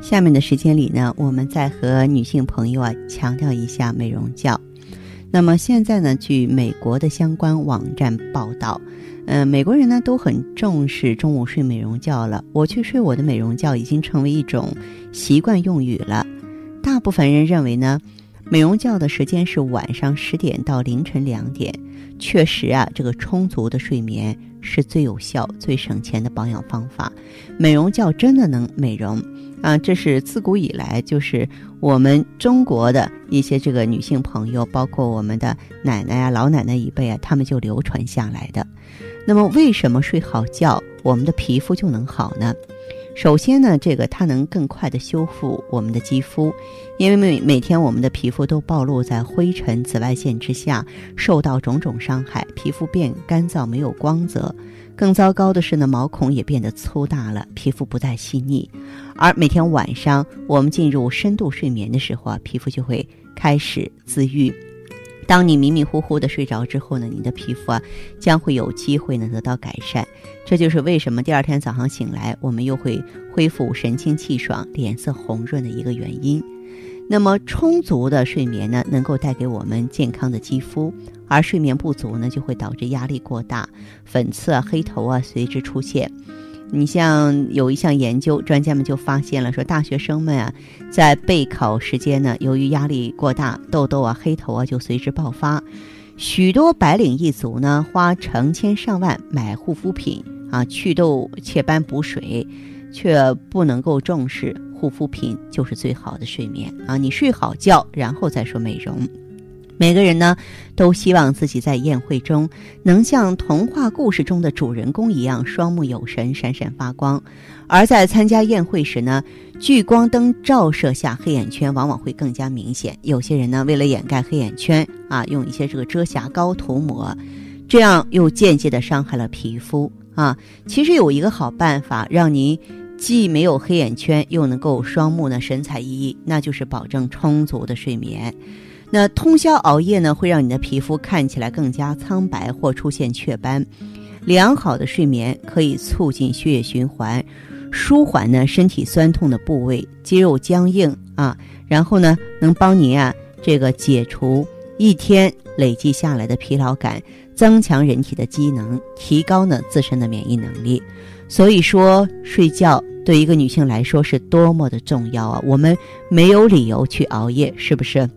下面的时间里呢，我们再和女性朋友啊强调一下美容觉。那么现在呢，据美国的相关网站报道，嗯，美国人呢都很重视中午睡美容觉了。我去睡我的美容觉已经成为一种习惯用语了。大部分人认为呢，美容觉的时间是晚上十点到凌晨两点。确实啊，这个充足的睡眠是最有效、最省钱的保养方法。美容觉真的能美容。啊，这是自古以来就是我们中国的一些这个女性朋友，包括我们的奶奶啊、老奶奶一辈啊，他们就流传下来的。那么，为什么睡好觉，我们的皮肤就能好呢？首先呢，这个它能更快的修复我们的肌肤，因为每每天我们的皮肤都暴露在灰尘、紫外线之下，受到种种伤害，皮肤变干燥、没有光泽。更糟糕的是呢，毛孔也变得粗大了，皮肤不再细腻。而每天晚上我们进入深度睡眠的时候啊，皮肤就会开始自愈。当你迷迷糊糊的睡着之后呢，你的皮肤啊将会有机会呢得到改善。这就是为什么第二天早上醒来，我们又会恢复神清气爽、脸色红润的一个原因。那么充足的睡眠呢，能够带给我们健康的肌肤，而睡眠不足呢，就会导致压力过大，粉刺啊、黑头啊随之出现。你像有一项研究，专家们就发现了，说大学生们啊，在备考时间呢，由于压力过大，痘痘啊、黑头啊就随之爆发。许多白领一族呢，花成千上万买护肤品啊，祛痘、祛斑、补水，却不能够重视。护肤品就是最好的睡眠啊！你睡好觉，然后再说美容。每个人呢，都希望自己在宴会中能像童话故事中的主人公一样，双目有神，闪闪发光。而在参加宴会时呢，聚光灯照射下，黑眼圈往往会更加明显。有些人呢，为了掩盖黑眼圈啊，用一些这个遮瑕膏涂抹，这样又间接的伤害了皮肤啊。其实有一个好办法，让您。既没有黑眼圈，又能够双目呢神采奕奕，那就是保证充足的睡眠。那通宵熬夜呢，会让你的皮肤看起来更加苍白或出现雀斑。良好的睡眠可以促进血液循环，舒缓呢身体酸痛的部位、肌肉僵硬啊，然后呢能帮您啊这个解除一天累积下来的疲劳感，增强人体的机能，提高呢自身的免疫能力。所以说，睡觉对一个女性来说是多么的重要啊！我们没有理由去熬夜，是不是？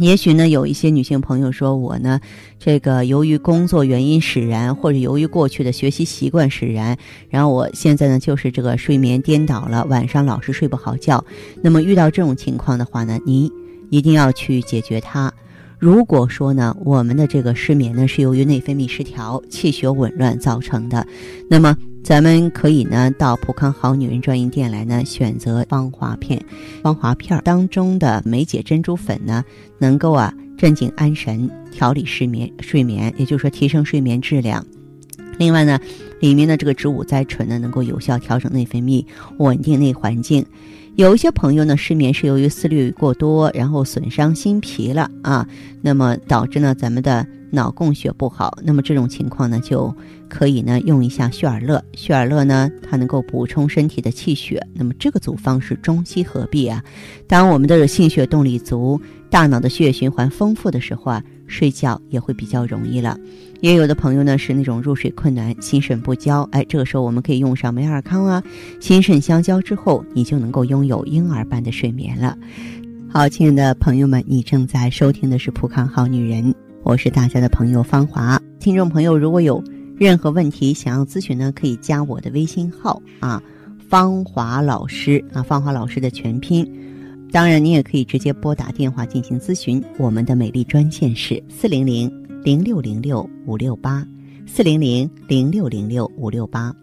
也许呢，有一些女性朋友说，我呢，这个由于工作原因使然，或者由于过去的学习习惯使然，然后我现在呢，就是这个睡眠颠倒了，晚上老是睡不好觉。那么遇到这种情况的话呢，您一定要去解决它。如果说呢，我们的这个失眠呢，是由于内分泌失调、气血紊乱造成的，那么。咱们可以呢到普康好女人专营店来呢，选择芳华片。芳华片当中的梅解珍珠粉呢，能够啊镇静安神、调理失眠、睡眠，也就是说提升睡眠质量。另外呢，里面的这个植物甾醇呢，能够有效调整内分泌，稳定内环境。有一些朋友呢，失眠是由于思虑过多，然后损伤心脾了啊，那么导致呢咱们的。脑供血不好，那么这种情况呢，就可以呢用一下血尔乐。血尔乐呢，它能够补充身体的气血。那么这个组方是中西合璧啊。当我们的心血动力足，大脑的血液循环丰富的时候啊，睡觉也会比较容易了。也有的朋友呢是那种入睡困难、心肾不交，哎，这个时候我们可以用上美尔康啊，心肾相交之后，你就能够拥有婴儿般的睡眠了。好，亲爱的朋友们，你正在收听的是《普康好女人》。我是大家的朋友芳华，听众朋友如果有任何问题想要咨询呢，可以加我的微信号啊，芳华老师啊，芳华老师的全拼。当然，你也可以直接拨打电话进行咨询，我们的美丽专线是四零零零六零六五六八，四零零零六零六五六八。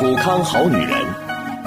普康好女人，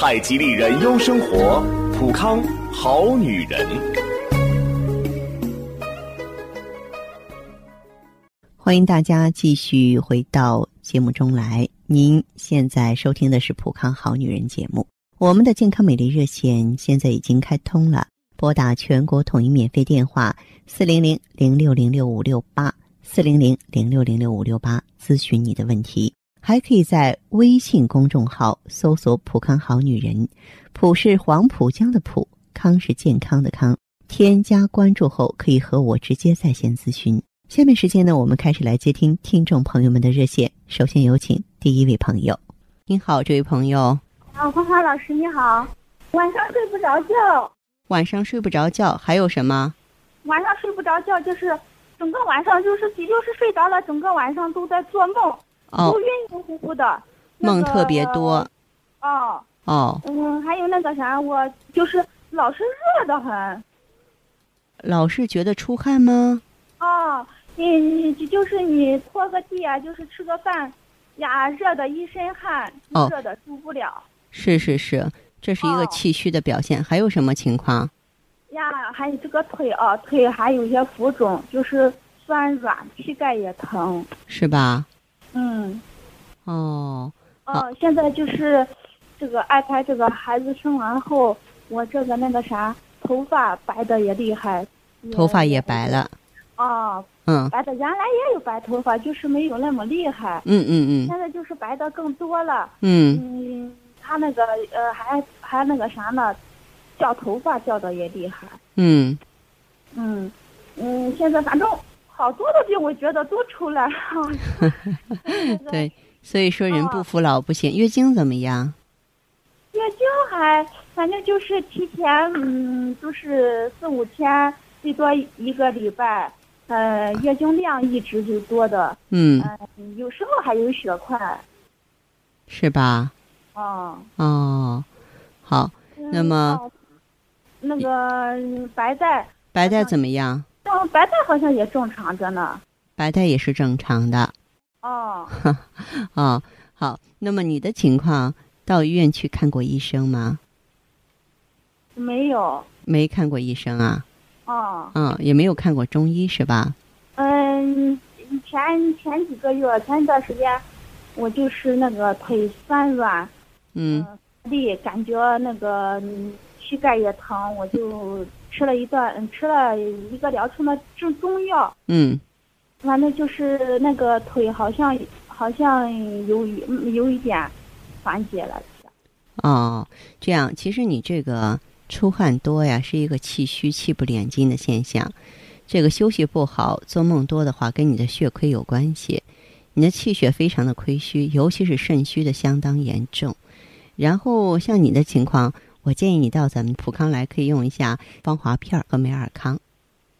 太极丽人优生活，普康好女人。欢迎大家继续回到节目中来。您现在收听的是普康好女人节目。我们的健康美丽热线现在已经开通了。拨打全国统一免费电话四零零零六零六五六八四零零零六零六五六八咨询你的问题，还可以在微信公众号搜索“浦康好女人”，浦是黄浦江的浦，康是健康的康。添加关注后，可以和我直接在线咨询。下面时间呢，我们开始来接听听众朋友们的热线。首先有请第一位朋友，您好，这位朋友。啊，花花老师你好，晚上睡不着觉。晚上睡不着觉，还有什么？晚上睡不着觉，就是整个晚上就是即就是睡着了，整个晚上都在做梦，都晕晕乎乎的，梦特别多。哦哦。嗯，还有那个啥，我就是老是热的很。老是觉得出汗吗？哦，你你就是你拖个地啊，就是吃个饭，呀，热的一身汗，热的受不了。是是是。这是一个气虚的表现，还有什么情况？呀，还有这个腿啊，腿还有一些浮肿，就是酸软，膝盖也疼，是吧？嗯。哦。哦，现在就是这个爱胎，这个孩子生完后，我这个那个啥，头发白的也厉害。头发也白了。哦。嗯。白的原来也有白头发，就是没有那么厉害。嗯嗯嗯。现在就是白的更多了。嗯。嗯。他那个呃，还还那个啥呢，掉头发掉的也厉害。嗯，嗯，嗯，现在反正好多的病，我觉得都出来了。对，所以说人不服老不行。月经怎么样？月经还反正就是提前，嗯，就是四五天，最多一个礼拜。呃，月经量一直就多的。嗯。嗯，有时候还有血块。是吧？哦哦，好，那么那个白带白带怎么样？哦，白带好像也正常着呢。白带也是正常的。哦。哦，好，那么你的情况到医院去看过医生吗？没有。没看过医生啊？哦。嗯，也没有看过中医是吧？嗯，前前几个月，前一段时间，我就是那个腿酸软。嗯，力感觉那个膝盖也疼，我就吃了一段，吃了一个疗程的中中药。嗯，完了就是那个腿好像好像有有一点缓解了。哦，这样，其实你这个出汗多呀，是一个气虚、气不敛筋的现象。这个休息不好、做梦多的话，跟你的血亏有关系。你的气血非常的亏虚，尤其是肾虚的相当严重。然后像你的情况，我建议你到咱们普康来，可以用一下芳华片和美尔康。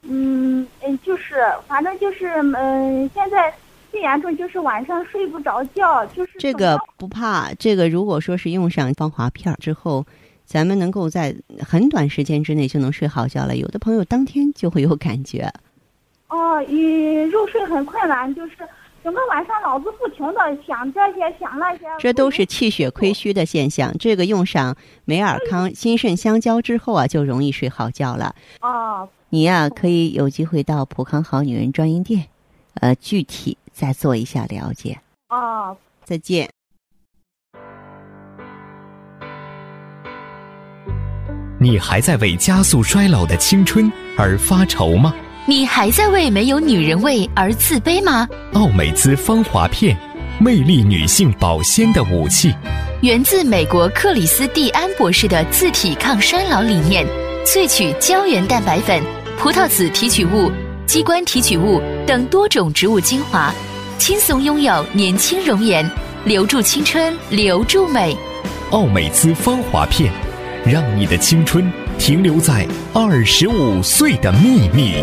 嗯嗯，就是，反正就是，嗯，现在最严重就是晚上睡不着觉，就是这个不怕。这个如果说是用上芳华片之后，咱们能够在很短时间之内就能睡好觉了。有的朋友当天就会有感觉。哦，你入睡很困难，就是。整个晚上脑子不停的想这些想那些，这都是气血亏虚的现象。这个用上美尔康、心肾相交之后啊，就容易睡好觉了。哦，你呀可以有机会到普康好女人专营店，呃，具体再做一下了解。哦，再见。你还在为加速衰老的青春而发愁吗？你还在为没有女人味而自卑吗？奥美姿芳华片，魅力女性保鲜的武器。源自美国克里斯蒂安博士的自体抗衰老理念，萃取胶原蛋白粉、葡萄籽提取物、鸡冠提取物等多种植物精华，轻松拥有年轻容颜，留住青春，留住美。奥美姿芳华片，让你的青春停留在二十五岁的秘密。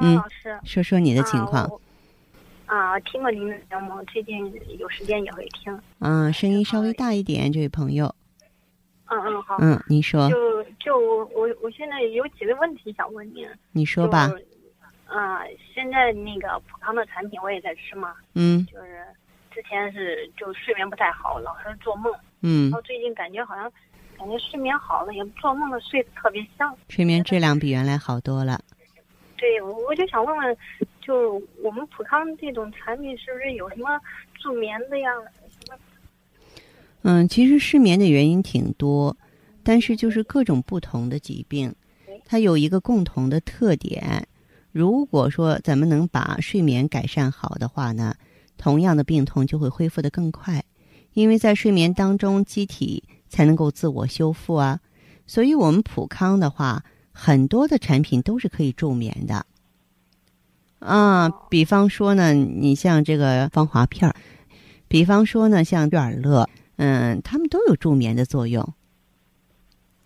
哎，你好，方老师，说说你的情况。啊，听过您的节目，最近有时间也会听。嗯，声音稍微大一点，这位朋友。嗯嗯，好。嗯，您说。就就我我我现在有几个问题想问您。你说吧。啊，现在那个普康的产品我也在吃嘛。嗯。就是之前是就睡眠不太好，老是做梦。嗯。然后最近感觉好像感觉睡眠好了，也做梦的睡得特别香。睡眠质量比原来好多了。对，我就想问问，就我们普康这种产品是不是有什么助眠的呀？嗯，其实失眠的原因挺多，但是就是各种不同的疾病，它有一个共同的特点。如果说咱们能把睡眠改善好的话呢，同样的病痛就会恢复的更快，因为在睡眠当中，机体才能够自我修复啊。所以我们普康的话。很多的产品都是可以助眠的，啊，比方说呢，你像这个芳华片儿，比方说呢，像悦尔乐，嗯，他们都有助眠的作用。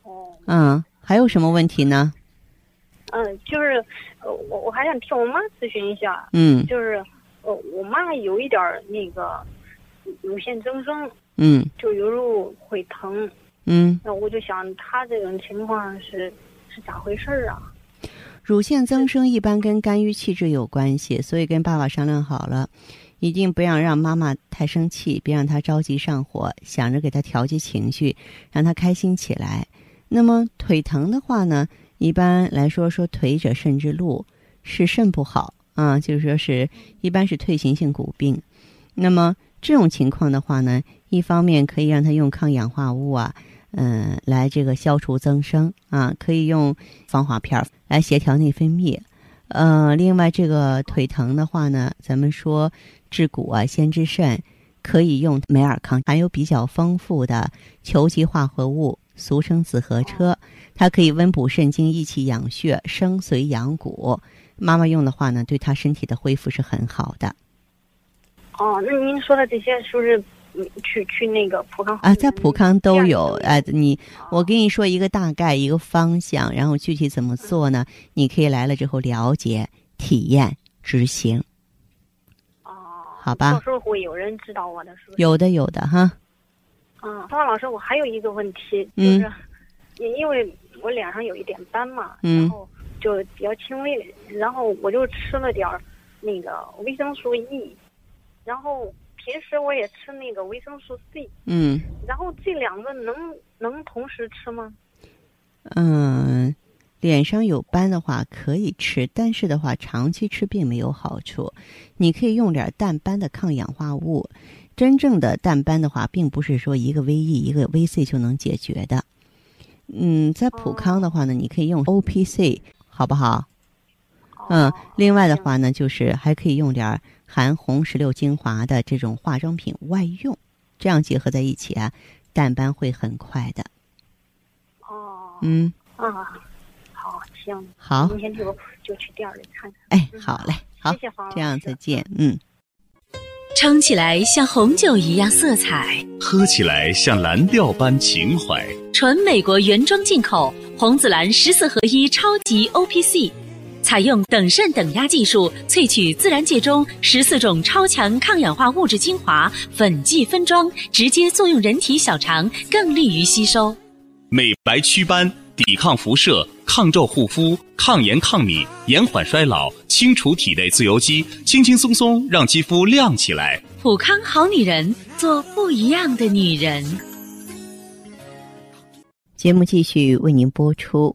哦。嗯，还有什么问题呢？嗯，就是我我还想听我妈咨询一下。嗯。就是呃，我妈有一点那个乳腺增生。嗯。就有时候会疼。嗯。那我就想，她这种情况是。是咋回事儿啊？乳腺增生一般跟肝郁气滞有关系，所以跟爸爸商量好了，一定不要让妈妈太生气，别让她着急上火，想着给她调节情绪，让她开心起来。那么腿疼的话呢，一般来说说腿者肾之路，是肾不好啊，就是说是一般是退行性骨病。那么这种情况的话呢，一方面可以让他用抗氧化物啊。嗯，来这个消除增生啊，可以用防滑片来协调内分泌。呃，另外这个腿疼的话呢，咱们说治骨啊，先治肾，可以用美尔康，含有比较丰富的球基化合物，俗称紫河车，它可以温补肾经、益气养血、生髓养骨。妈妈用的话呢，对她身体的恢复是很好的。哦，那您说的这些是不是？去去那个普康啊，在普康都有哎，你我跟你说一个大概一个方向，然后具体怎么做呢？你可以来了之后了解、体验、执行。哦，好吧。到时候会有人指导我的，是不是？有的，有的哈。嗯，方老师，我还有一个问题，就是因因为我脸上有一点斑嘛，然后就比较轻微，然后我就吃了点儿那个维生素 E，然后。平时我也吃那个维生素 C，嗯，然后这两个能能同时吃吗？嗯，脸上有斑的话可以吃，但是的话长期吃并没有好处。你可以用点淡斑的抗氧化物。真正的淡斑的话，并不是说一个 VE 一个 VC 就能解决的。嗯，在普康的话呢，你可以用 OPC，好不好？嗯，另外的话呢，就是还可以用点含红石榴精华的这种化妆品外用，这样结合在一起啊，淡斑会很快的。哦。嗯。啊，好，行。好。明天就就去店里看看。哎，好嘞，好，谢谢黄这样再见，嗯。撑起来像红酒一样色彩，喝起来像蓝调般情怀。纯美国原装进口红紫蓝十四合一超级 O P C。采用等渗等压技术萃取自然界中十四种超强抗氧化物质精华，粉剂分装，直接作用人体小肠，更利于吸收。美白祛斑，抵抗辐射，抗皱护肤，抗炎抗敏，延缓衰老，清除体内自由基，轻轻松松让肌肤亮起来。普康好女人，做不一样的女人。节目继续为您播出。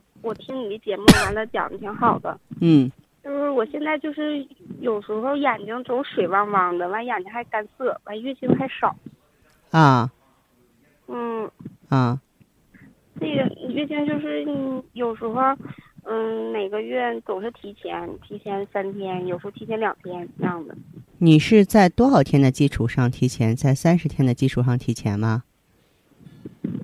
我听你的节目完了，讲的挺好的。嗯，就是我现在就是有时候眼睛总水汪汪的，完眼睛还干涩，完月经还少。啊。嗯。啊。这个月经就是有时候，嗯，每个月总是提前，提前三天，有时候提前两天这样的。你是在多少天的基础上提前？在三十天的基础上提前吗？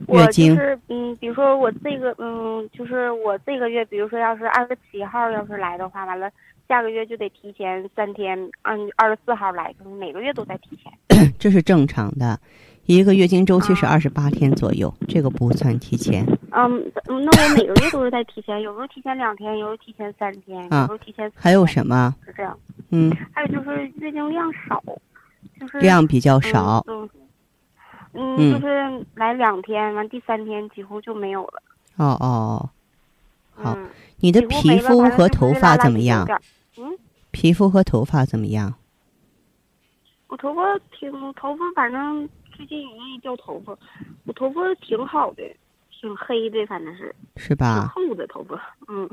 我就是嗯，比如说我这个嗯，就是我这个月，比如说要是二十七号要是来的话，完了下个月就得提前三天，按二十四号来，可能每个月都在提前。这是正常的，一个月经周期是二十八天左右，这个不算提前。嗯，那我每个月都是在提前，有时候提前两天，有时候提前三天，有时候提前。还有什么？是这样。嗯。还有就是月经量少，就是量比较少。嗯，就是来两天，完第三天几乎就没有了。哦哦，好，你的皮肤和头发怎么样？嗯，皮肤和头发怎么样？我头发挺，头发反正最近容易掉头发。我头发挺好的，挺黑的，反正是。是吧？挺厚的头发，嗯。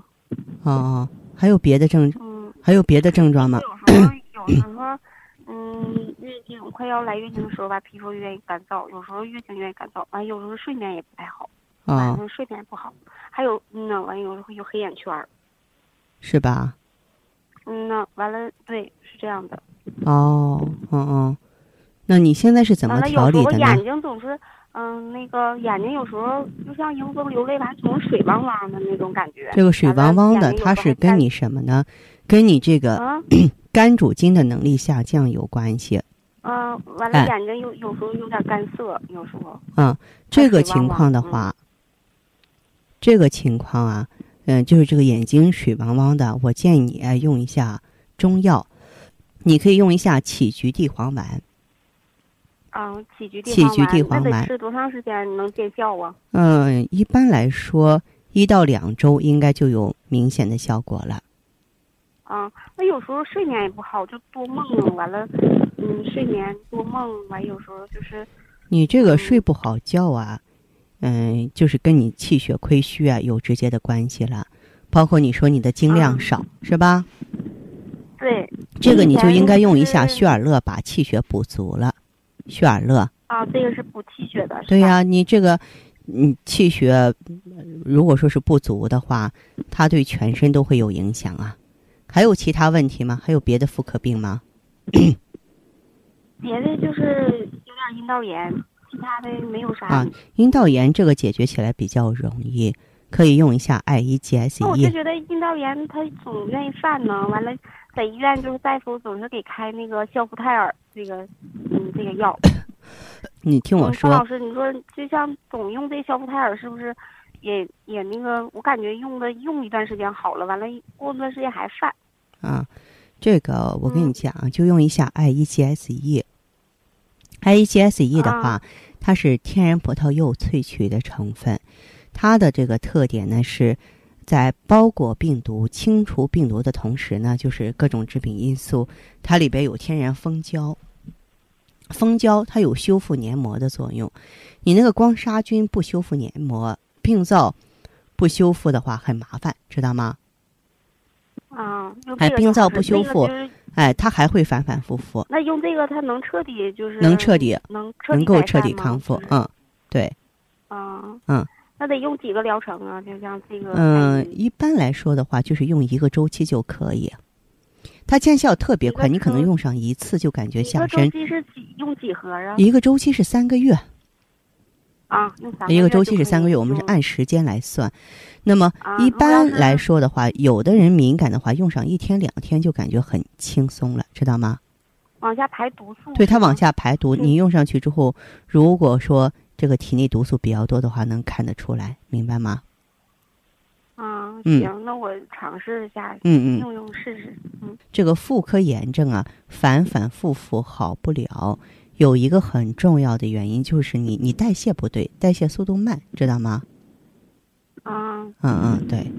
哦哦，还有别的症？嗯。还有别的症状吗？有时候，有时候。嗯，月经快要来月经的时候吧，皮肤有点干燥，有时候月经有点干燥，完有时候睡眠也不太好，晚上睡眠不好，还有嗯呢，完有时候会有黑眼圈儿，是吧？嗯呢，完了，对，是这样的。哦，嗯嗯，那你现在是怎么调理的呢？眼睛总是，嗯，那个眼睛有时候就像迎风流泪吧，总水汪汪的那种感觉。这个水汪汪的，它是跟你什么呢？跟你这个。肝主筋的能力下降有关系。嗯，完了，眼睛有有时候有点干涩，有时候。嗯，这个情况的话，这个情况啊，嗯，就是这个眼睛水汪汪的，我建议你用一下中药，你可以用一下杞菊地黄丸。嗯，杞菊地杞菊地黄丸吃多长时间能见效啊？嗯，一般来说，一到两周应该就有明显的效果了。啊，那有时候睡眠也不好，就多梦，完了，嗯，睡眠多梦，完有时候就是。你这个睡不好觉啊，嗯，就是跟你气血亏虚啊有直接的关系了，包括你说你的精量少，是吧？对。这个你就应该用一下血尔乐，把气血补足了。血尔乐。啊，这个是补气血的。对呀，你这个，嗯，气血如果说是不足的话，它对全身都会有影响啊。还有其他问题吗？还有别的妇科病吗？别的就是有点阴道炎，其他的没有啥。啊，阴道炎这个解决起来比较容易，可以用一下 I E G S E。我就觉得阴道炎它总愿意犯呢，完了在医院就是大夫总是给开那个硝伏泰尔这个嗯这个药。你听我说，老师，你说就像总用这硝伏泰尔是不是也也那个？我感觉用的用一段时间好了，完了过段时间还犯。啊，这个我跟你讲，就用一下 I E G S E。I E G S E 的话，它是天然葡萄柚萃取的成分，它的这个特点呢是在包裹病毒、清除病毒的同时呢，就是各种致病因素，它里边有天然蜂胶。蜂胶它有修复黏膜的作用，你那个光杀菌不修复黏膜，病灶不修复的话很麻烦，知道吗？啊，哎，冰灶不修复，哎，它还会反反复复。那用这个，它能彻底就是能彻底能能够彻底康复，嗯，对，啊，嗯，那得用几个疗程啊？就像这个。嗯，一般来说的话，就是用一个周期就可以。它见效特别快，你可能用上一次就感觉下身。一个周期是几用几盒啊？一个周期是三个月。啊，一个周期是三个月，我们是按时间来算。那么一般来说的话，有的人敏感的话，用上一天两天就感觉很轻松了，知道吗？往下排毒素。对，它往下排毒。你用上去之后，如果说这个体内毒素比较多的话，能看得出来，明白吗？啊，行，那我尝试一下，嗯嗯，用用试试。嗯，这个妇科炎症啊，反反复复好不了，有一个很重要的原因就是你你代谢不对，代谢速度慢，知道吗？啊，嗯嗯，对。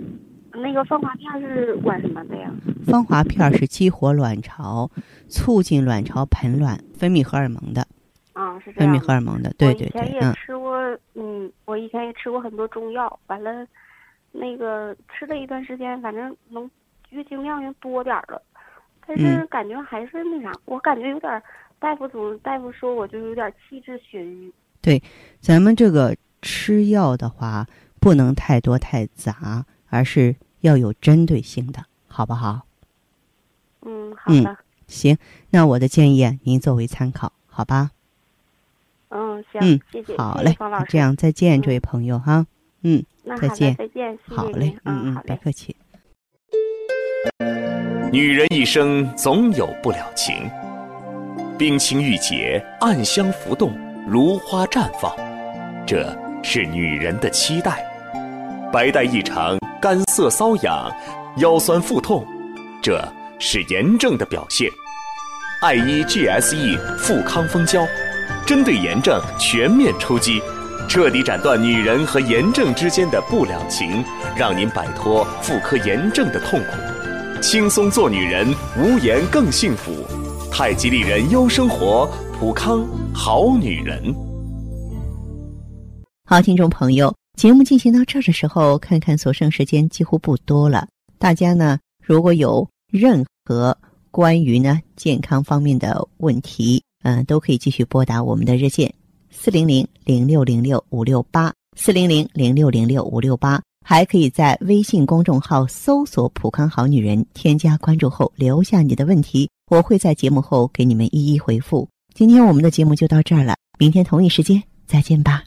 那个芳华片是管什么的呀？芳华片是激活卵巢，促进卵巢盆卵分泌荷尔蒙的。啊，是这样。分泌荷尔蒙的，对对对。我以前也吃过，嗯，我以前也吃过很多中药，完了。那个吃了一段时间，反正能月经量又多点了，但是感觉还是那啥，我感觉有点，大夫总大夫说我就有点气滞血瘀。对，咱们这个吃药的话，不能太多太杂，而是要有针对性的，好不好？嗯，好的。行，那我的建议您作为参考，好吧？嗯，行，谢谢，好嘞，这样再见，这位朋友哈。嗯，再见，再见，好嘞，嗯嗯，别客气。女人一生总有不了情，冰清玉洁，暗香浮动，如花绽放，这是女人的期待；白带异常，干涩瘙痒，腰酸腹痛，这是炎症的表现。爱伊 GSE 富康蜂胶，针对炎症全面出击。彻底斩断女人和炎症之间的不了情，让您摆脱妇科炎症的痛苦，轻松做女人，无炎更幸福。太极丽人优生活，普康好女人。好，听众朋友，节目进行到这的时候，看看所剩时间几乎不多了。大家呢，如果有任何关于呢健康方面的问题，嗯，都可以继续拨打我们的热线。四零零零六零六五六八，四零零零六零六五六八，还可以在微信公众号搜索“普康好女人”，添加关注后留下你的问题，我会在节目后给你们一一回复。今天我们的节目就到这儿了，明天同一时间再见吧。